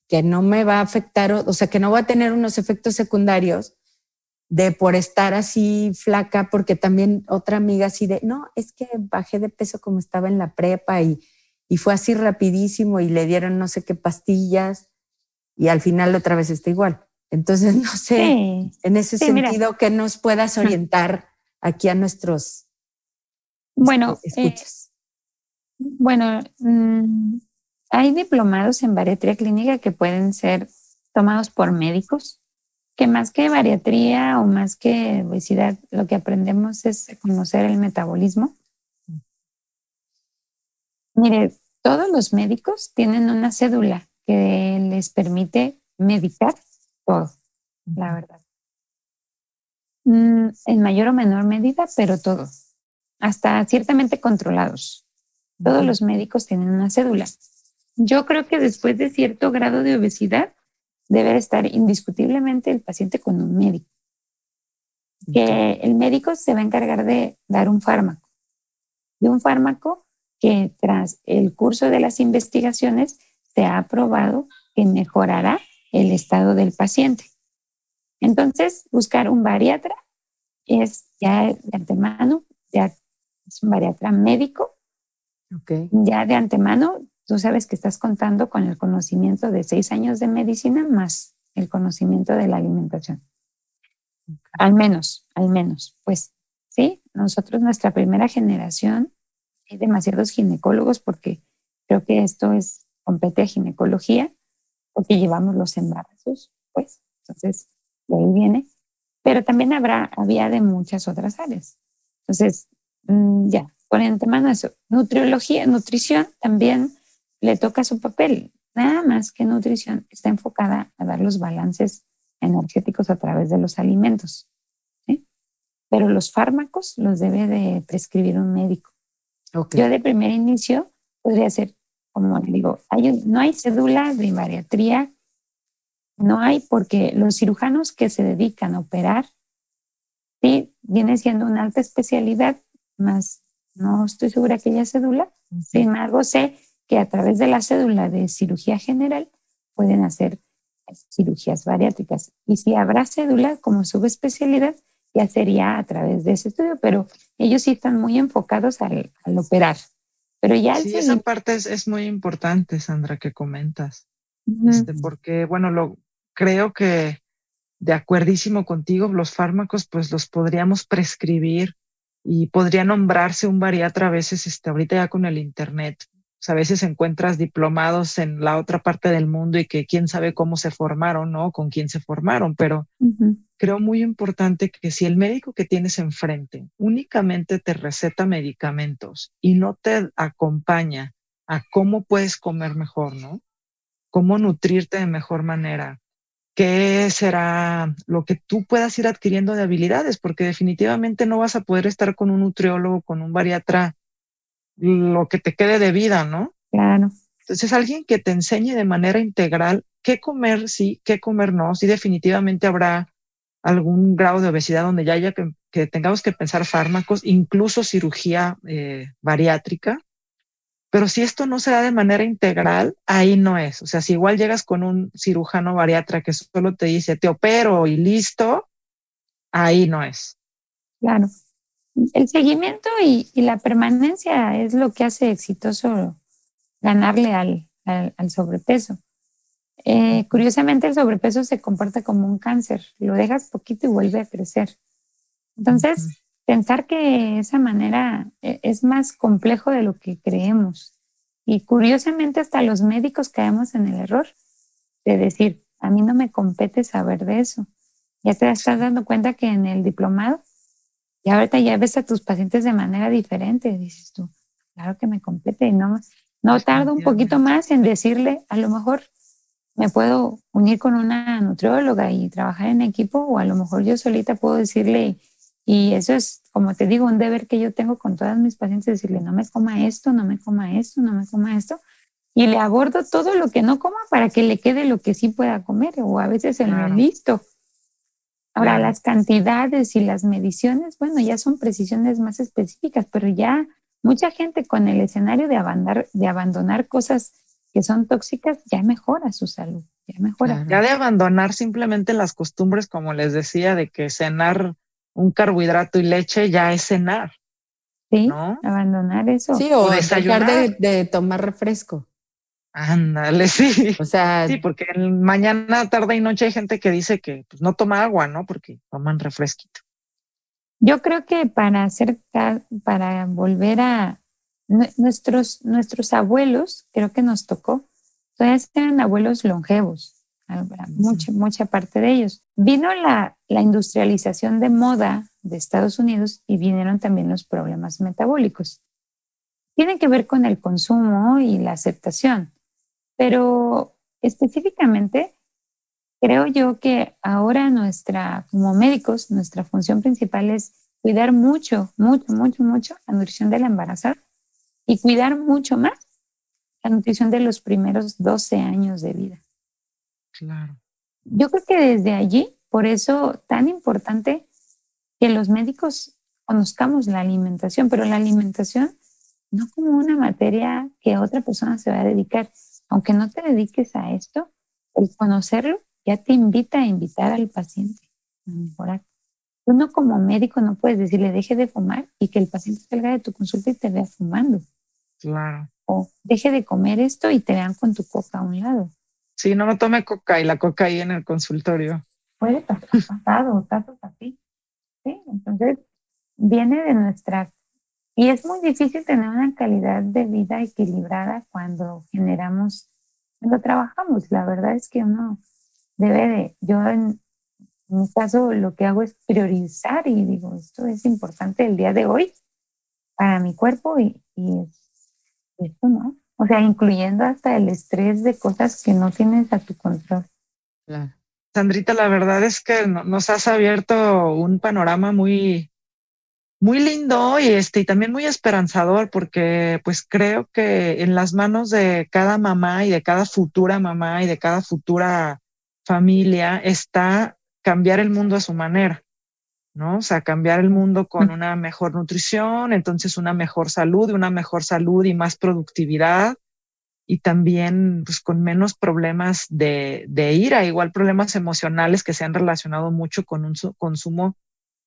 que no me va a afectar, o sea, que no va a tener unos efectos secundarios de por estar así flaca, porque también otra amiga así de, no, es que bajé de peso como estaba en la prepa y, y fue así rapidísimo y le dieron no sé qué pastillas y al final otra vez está igual. Entonces, *laughs* no sé, en ese sentido, que nos puedas orientar aquí a nuestros bueno, eh, escuchas. bueno, mm, hay diplomados en bariatría clínica que pueden ser tomados por médicos que más que bariatría o más que obesidad, lo que aprendemos es conocer el metabolismo. Mire, todos los médicos tienen una cédula que les permite medicar todo, la verdad. Mm, en mayor o menor medida, pero todo. Hasta ciertamente controlados. Todos los médicos tienen una cédula. Yo creo que después de cierto grado de obesidad, debe estar indiscutiblemente el paciente con un médico. Que el médico se va a encargar de dar un fármaco, de un fármaco que tras el curso de las investigaciones se ha probado que mejorará el estado del paciente. Entonces, buscar un bariatra es ya de antemano, ya es un bariatra médico. Ya de antemano tú sabes que estás contando con el conocimiento de seis años de medicina más el conocimiento de la alimentación. Al menos, al menos, pues sí, nosotros, nuestra primera generación, hay demasiados ginecólogos porque creo que esto es, compete a ginecología, porque llevamos los embarazos, pues, entonces, de ahí viene. Pero también habrá, había de muchas otras áreas. Entonces, mm, ya, por antemano eso. Nutriología, nutrición también le toca su papel. Nada más que nutrición está enfocada a dar los balances energéticos a través de los alimentos. Pero los fármacos los debe de prescribir un médico. Yo de primer inicio podría ser, como le digo, no hay cédula de bariatría, no hay porque los cirujanos que se dedican a operar, sí, viene siendo una alta especialidad, más no estoy segura que haya cédula. Sin embargo, sé que a través de la cédula de cirugía general pueden hacer cirugías bariátricas. Y si habrá cédula como subespecialidad, ya sería a través de ese estudio, pero ellos sí están muy enfocados al, operar. Pero ya sí, esa parte es, muy importante, Sandra, que comentas. este, porque, bueno, lo, creo que de acuerdísimo contigo, los fármacos pues los podríamos prescribir y podría nombrarse un bariatra a veces, este, ahorita ya con el internet, a veces encuentras diplomados en la otra parte del mundo y que quién sabe cómo se formaron, ¿no? Con quién se formaron, pero creo muy importante que si el médico que tienes enfrente únicamente te receta medicamentos y no te acompaña a cómo puedes comer mejor, ¿no? Cómo nutrirte de mejor manera, qué será lo que tú puedas ir adquiriendo de habilidades, porque definitivamente no vas a poder estar con un nutriólogo, con un bariatra lo que te quede de vida, ¿no? Claro. Entonces, alguien que te enseñe de manera integral qué comer sí, qué comer no. Sí, definitivamente habrá algún grado de obesidad donde ya haya que que tengamos que pensar fármacos, incluso cirugía eh, bariátrica. Pero si esto no se da de manera integral, ahí no es. O sea, si igual llegas con un cirujano bariatra que solo te dice, te opero y listo, ahí no es. Claro. El seguimiento y, la permanencia es lo que hace exitoso ganarle al, al, sobrepeso. Eh, curiosamente, el sobrepeso se comporta como un cáncer. Lo dejas poquito y vuelve a crecer. Entonces, pensar que esa manera eh, es más complejo de lo que creemos. Y curiosamente, hasta los médicos caemos en el error de decir, a mí no me compete saber de eso. Ya te estás dando cuenta que en el diplomado, y ahorita ya ves a tus pacientes de manera diferente, dices tú, claro que me compete y no, no tardo un poquito más en decirle, a lo mejor me puedo unir con una nutrióloga y trabajar en equipo, o a lo mejor yo solita puedo decirle, y eso es, como te digo, un deber que yo tengo con todas mis pacientes, decirle, no me coma esto, no me coma esto, no me coma esto, y le abordo todo lo que no coma para que le quede lo que sí pueda comer, o a veces en lo listo. Ahora, las cantidades y las mediciones, bueno, ya son precisiones más específicas, pero ya mucha gente con el escenario de abandonar, de abandonar cosas que son tóxicas ya mejora su salud, ya mejora. Ya de abandonar simplemente las costumbres, como les decía, de que cenar un carbohidrato y leche ya es cenar. Sí, abandonar eso. Sí, o, dejar de, tomar refresco. Ándale, *laughs* sí. O sea, sí, porque mañana, tarde y noche hay gente que dice que pues, no toma agua, ¿no? Porque toman refresquito. Yo creo que para hacer, para volver a nuestros, nuestros abuelos, creo que nos tocó, todavía eran abuelos longevos, mucha, mucha parte de ellos. Vino la, la industrialización de moda de Estados Unidos y vinieron también los problemas metabólicos. Tienen que ver con el consumo y la aceptación, pero específicamente creo yo que ahora nuestra, como médicos, nuestra función principal es cuidar mucho, mucho, mucho, mucho la nutrición de la embarazada y cuidar mucho más la nutrición de los primeros 12 años de vida. Claro. Yo creo que desde allí, por eso tan importante que los médicos conozcamos la alimentación, pero la alimentación no como una materia que otra persona se va a dedicar. Aunque no te dediques a esto, el conocerlo ya te invita a invitar al paciente a mejorar. Uno como médico no puedes decirle deje de fumar y que el paciente salga de tu consulta y te vea fumando. Claro. O deje de comer esto y te vean con tu coca a un lado. Sí, no, no tome coca y la coca ahí en el consultorio. Puede pasar *laughs* pasado, tanto así. Sí, entonces viene de nuestra... Y es muy difícil tener una calidad de vida equilibrada cuando generamos, cuando trabajamos. La verdad es que uno debe de, yo en, mi caso lo que hago es priorizar y digo, esto es importante el día de hoy para mi cuerpo y, y esto no. O sea, incluyendo hasta el estrés de cosas que no tienes a tu control. Sandrita, la verdad es que nos has abierto un panorama muy, muy lindo y este y también muy esperanzador porque pues creo que en las manos de cada mamá y de cada futura mamá y de cada futura familia está cambiar el mundo a su manera. ¿no? O sea, cambiar el mundo con una mejor nutrición, entonces una mejor salud, una mejor salud y más productividad y también pues con menos problemas de, de ira, igual problemas emocionales que se han relacionado mucho con un consumo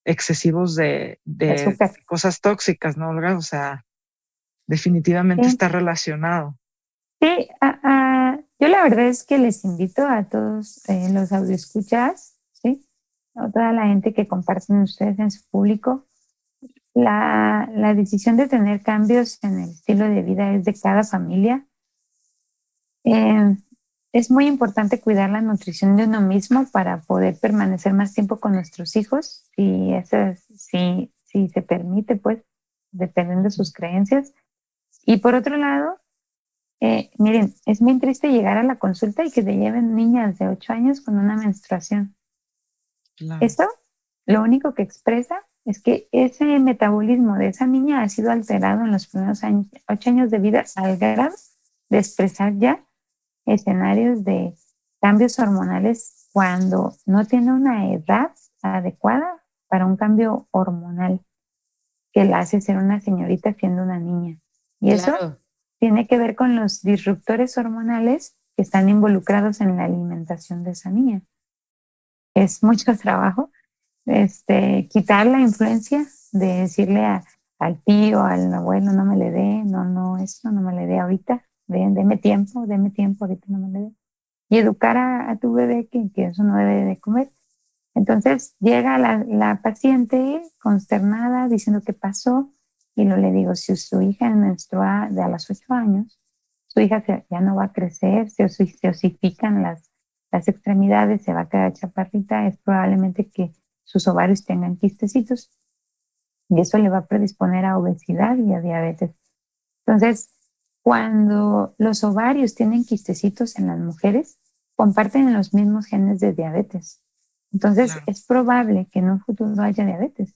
excesivos de, de cosas tóxicas, ¿no, Olga? O sea, definitivamente está relacionado. Sí, yo la verdad es que les invito a todos eh, los escuchas a toda la gente que comparten ustedes en su público. La, la decisión de tener cambios en el estilo de vida es de cada familia. Eh, es muy importante cuidar la nutrición de uno mismo para poder permanecer más tiempo con nuestros hijos, si, eso, si, si se permite, pues, dependiendo de sus creencias. Y por otro lado, eh, miren, es muy triste llegar a la consulta y que te lleven niñas de 8 años con una menstruación. Eso lo único que expresa es que ese metabolismo de esa niña ha sido alterado en los primeros años, ocho años de vida al grado de expresar ya escenarios de cambios hormonales cuando no tiene una edad adecuada para un cambio hormonal que la hace ser una señorita siendo una niña. Y eso tiene que ver con los disruptores hormonales que están involucrados en la alimentación de esa niña. Es mucho trabajo este, quitar la influencia de decirle al tío, al abuelo, no me le dé, no, no, esto no me le dé ahorita, deme tiempo, deme tiempo, ahorita no me le dé. Y educar a, tu bebé que, que, eso no debe de comer. Entonces llega la, la paciente consternada diciendo qué pasó y lo le digo, si su hija menstrua de a los ocho años, su hija ya no va a crecer, se, se osifican las, las extremidades, se va a quedar chaparrita, es probablemente que sus ovarios tengan quistecitos y eso le va a predisponer a obesidad y a diabetes. Entonces, cuando los ovarios tienen quistecitos en las mujeres, comparten los mismos genes de diabetes. Entonces, es probable que en un futuro haya diabetes.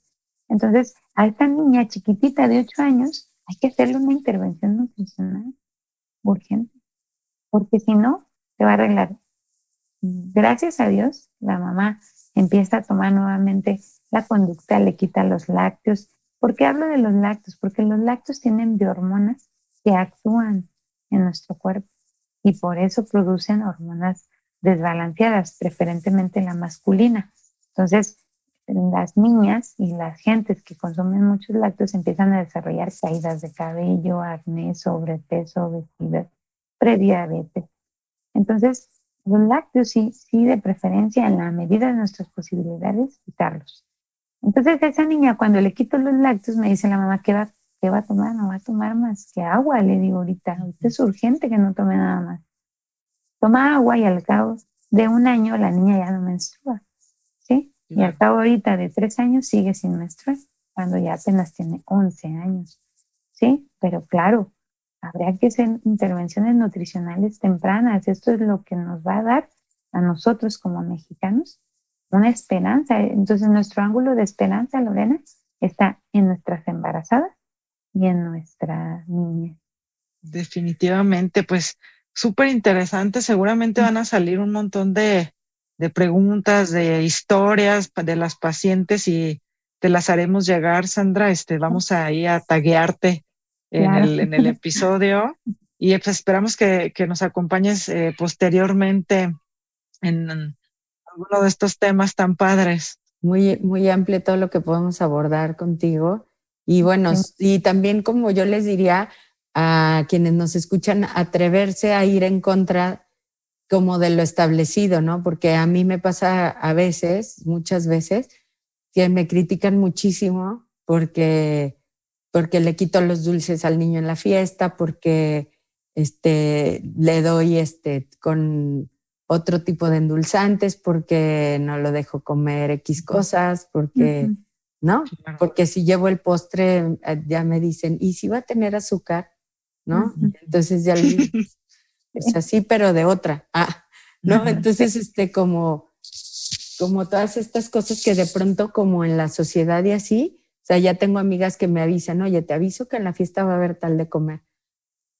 Entonces, a esta niña chiquitita de 8 años hay que hacerle una intervención nutricional urgente, porque si no, se va a arreglar. Gracias a Dios, la mamá empieza a tomar nuevamente la conducta, le quita los lácteos. ¿Por qué hablo de los lácteos? Porque los lácteos tienen biohormonas que actúan en nuestro cuerpo y por eso producen hormonas desbalanceadas, preferentemente la masculina. Entonces, las niñas y las gentes que consumen muchos lácteos empiezan a desarrollar caídas de cabello, acné, sobrepeso, obesidad, prediabetes. Entonces, los lácteos sí, sí, de preferencia, en la medida de nuestras posibilidades, quitarlos. Entonces, esa niña, cuando le quito los lácteos, me dice la mamá, ¿qué va, qué va a tomar? No va a tomar más que agua, le digo ahorita. Ahorita es urgente que no tome nada más. Toma agua y al cabo de un año la niña ya no menstrua. Y al cabo ahorita de tres años sigue sin menstruar, cuando ya apenas tiene 11 años. ¿Sí? Pero claro, habría que hacer intervenciones nutricionales tempranas. Esto es lo que nos va a dar a nosotros como mexicanos una esperanza. Entonces nuestro ángulo de esperanza, Lorena, está en nuestras embarazadas y en nuestra niña. Definitivamente, pues súper interesante. Seguramente van a salir un montón de, de preguntas, de historias de las pacientes y te las haremos llegar, Sandra. Este, vamos a ir a taguearte en, el, en el episodio y pues esperamos que, que nos acompañes eh, posteriormente en, alguno de estos temas tan padres. Muy, muy amplio todo lo que podemos abordar contigo. Y bueno, y también como yo les diría a quienes nos escuchan, atreverse a ir en contra como de lo establecido, ¿no? Porque a mí me pasa a veces, muchas veces, que me critican muchísimo porque, porque le quito los dulces al niño en la fiesta, porque este, le doy este, con otro tipo de endulzantes, porque no lo dejo comer X cosas, porque, ¿no? Porque si llevo el postre, eh, ya me dicen, ¿y si va a tener azúcar? ¿No? Entonces ya le es *laughs* así, pero de otra. Ah, ¿no? Entonces, este, como, como todas estas cosas que de pronto, como en la sociedad y así, o sea, ya tengo amigas que me avisan, oye, te aviso que en la fiesta va a haber tal de comer,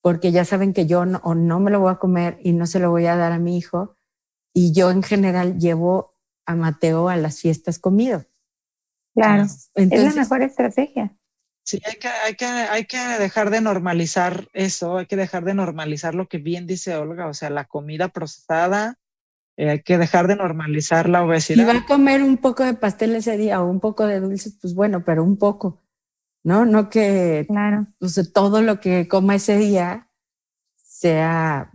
porque ya saben que yo no, o no me lo voy a comer y no se lo voy a dar a mi hijo. Y yo en general llevo a Mateo a las fiestas comido. Claro, es la mejor estrategia. Sí, hay que, hay, que, hay que dejar de normalizar eso, hay que dejar de normalizar lo que bien dice Olga, o sea, la comida procesada, eh, hay que dejar de normalizar la obesidad. Si va a comer un poco de pastel ese día o un poco de dulces, pues bueno, pero un poco, ¿no? No que claro. pues, todo lo que coma ese día sea,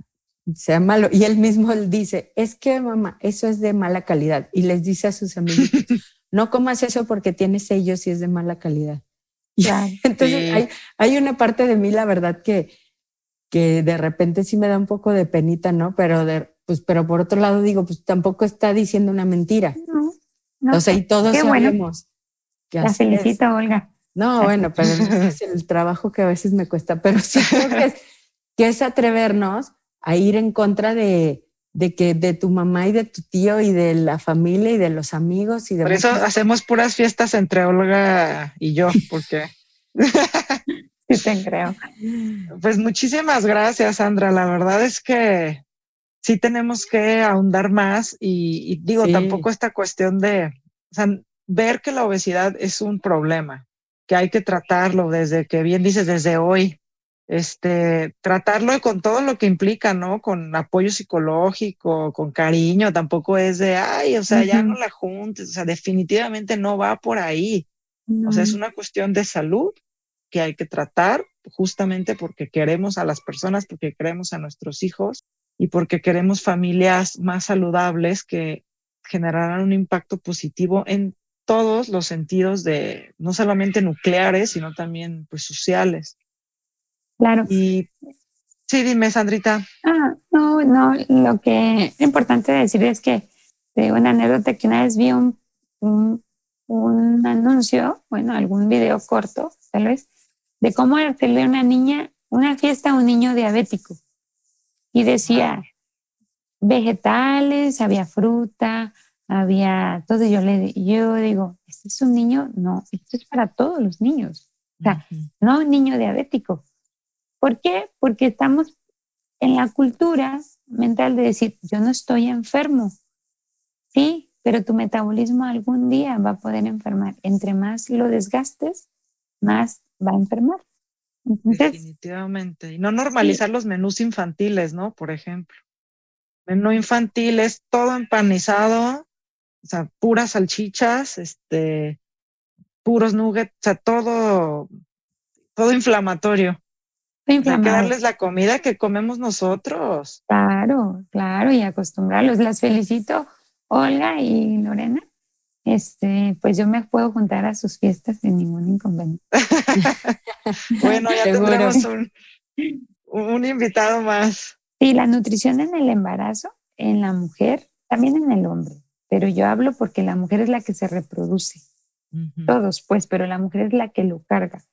sea malo. Y él mismo dice, es que mamá, eso es de mala calidad. Y les dice a sus amigos, *laughs* no comas eso porque tiene sellos y es de mala calidad. *laughs* Entonces hay, hay, una parte de mí, la verdad, que, que de repente sí me da un poco de penita, ¿no? Pero, de, pues, pero por otro lado digo, pues tampoco está diciendo una mentira. No, no o sea, y todos sabemos. Que la felicito, Olga. No, bueno, pero es el trabajo que a veces me cuesta, pero sí creo que es, que es atrevernos a ir en contra de, de que de tu mamá y de tu tío y de la familia y de los amigos y de Por eso hacemos puras fiestas entre Olga y yo, porque *laughs* sí te creo. Pues muchísimas gracias, Sandra. La verdad es que sí tenemos que ahondar más y, digo, tampoco esta cuestión de, o sea, ver que la obesidad es un problema, que hay que tratarlo desde que bien dices, desde hoy, este, tratarlo con todo lo que implica, ¿no? Con apoyo psicológico, con cariño, tampoco es de, ay, o sea, ya no la juntes, o sea, definitivamente no va por ahí. O sea, es una cuestión de salud que hay que tratar justamente porque queremos a las personas, porque queremos a nuestros hijos y porque queremos familias más saludables que generarán un impacto positivo en todos los sentidos de, no solamente nucleares, sino también pues sociales. Claro. Y sí, dime, Sandrita. Ah, no, no, lo que es importante decir es que de una anécdota que una vez vi un, un, un anuncio, bueno, algún video corto, tal vez, de cómo hacerle una niña una fiesta a un niño diabético. Y decía, vegetales, había fruta, había todo. Yo, le, yo digo, ¿este es un niño? No, esto es para todos los niños. O sea, no un niño diabético. ¿Por qué? Porque estamos en la cultura mental de decir, yo no estoy enfermo. Sí, pero tu metabolismo algún día va a poder enfermar. Entre más lo desgastes, más va a enfermar. Definitivamente. Y no normalizar los menús infantiles, ¿no? Por ejemplo. Menú infantil es todo empanizado, o sea, puras salchichas, este, puros nuggets, o sea, todo, todo inflamatorio. Hay que darles la comida que comemos nosotros. Claro, claro, y acostumbrarlos. Las felicito, Olga y Lorena. Este, pues yo me puedo juntar a sus fiestas sin ningún inconveniente. *laughs* bueno, ya tendremos un, un invitado más. Sí, la nutrición en el embarazo, en la mujer, también en el hombre, pero yo hablo porque la mujer es la que se reproduce. Todos, pues, pero la mujer es la que lo carga.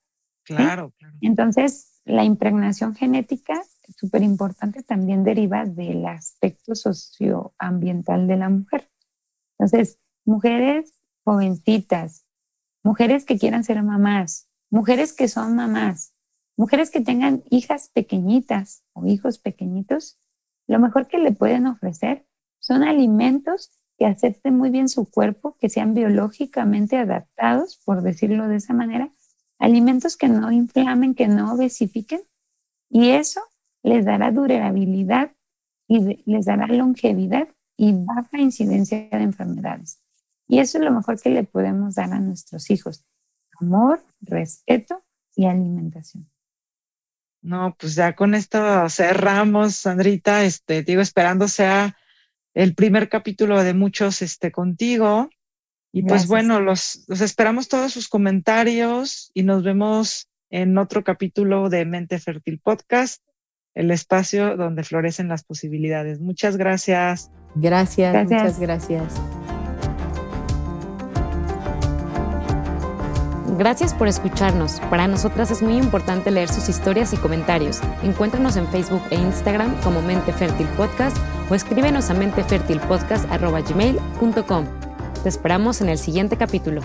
Claro, claro. Entonces, la impregnación genética, súper importante, también deriva del aspecto socioambiental de la mujer. Entonces, mujeres jovencitas, mujeres que quieran ser mamás, mujeres que son mamás, mujeres que tengan hijas pequeñitas o hijos pequeñitos, lo mejor que le pueden ofrecer son alimentos que acepten muy bien su cuerpo, que sean biológicamente adaptados, por decirlo de esa manera, alimentos que no inflamen, que no obesifiquen, y eso les dará durabilidad y les dará longevidad y baja incidencia de enfermedades. Y eso es lo mejor que le podemos dar a nuestros hijos. Amor, respeto y alimentación. No, pues ya con esto cerramos, Sandrita. Este, digo, esperando sea el primer capítulo de muchos este, contigo. Y pues bueno, los, los esperamos todos sus comentarios y nos vemos en otro capítulo de Mente Fértil Podcast, el espacio donde florecen las posibilidades. Muchas gracias. Gracias, gracias. muchas gracias. Gracias por escucharnos. Para nosotras es muy importante leer sus historias y comentarios. Encuéntranos en Facebook e Instagram como Mente Fértil Podcast o escríbenos a mentefertilpodcast.gmail.com. Te esperamos en el siguiente capítulo.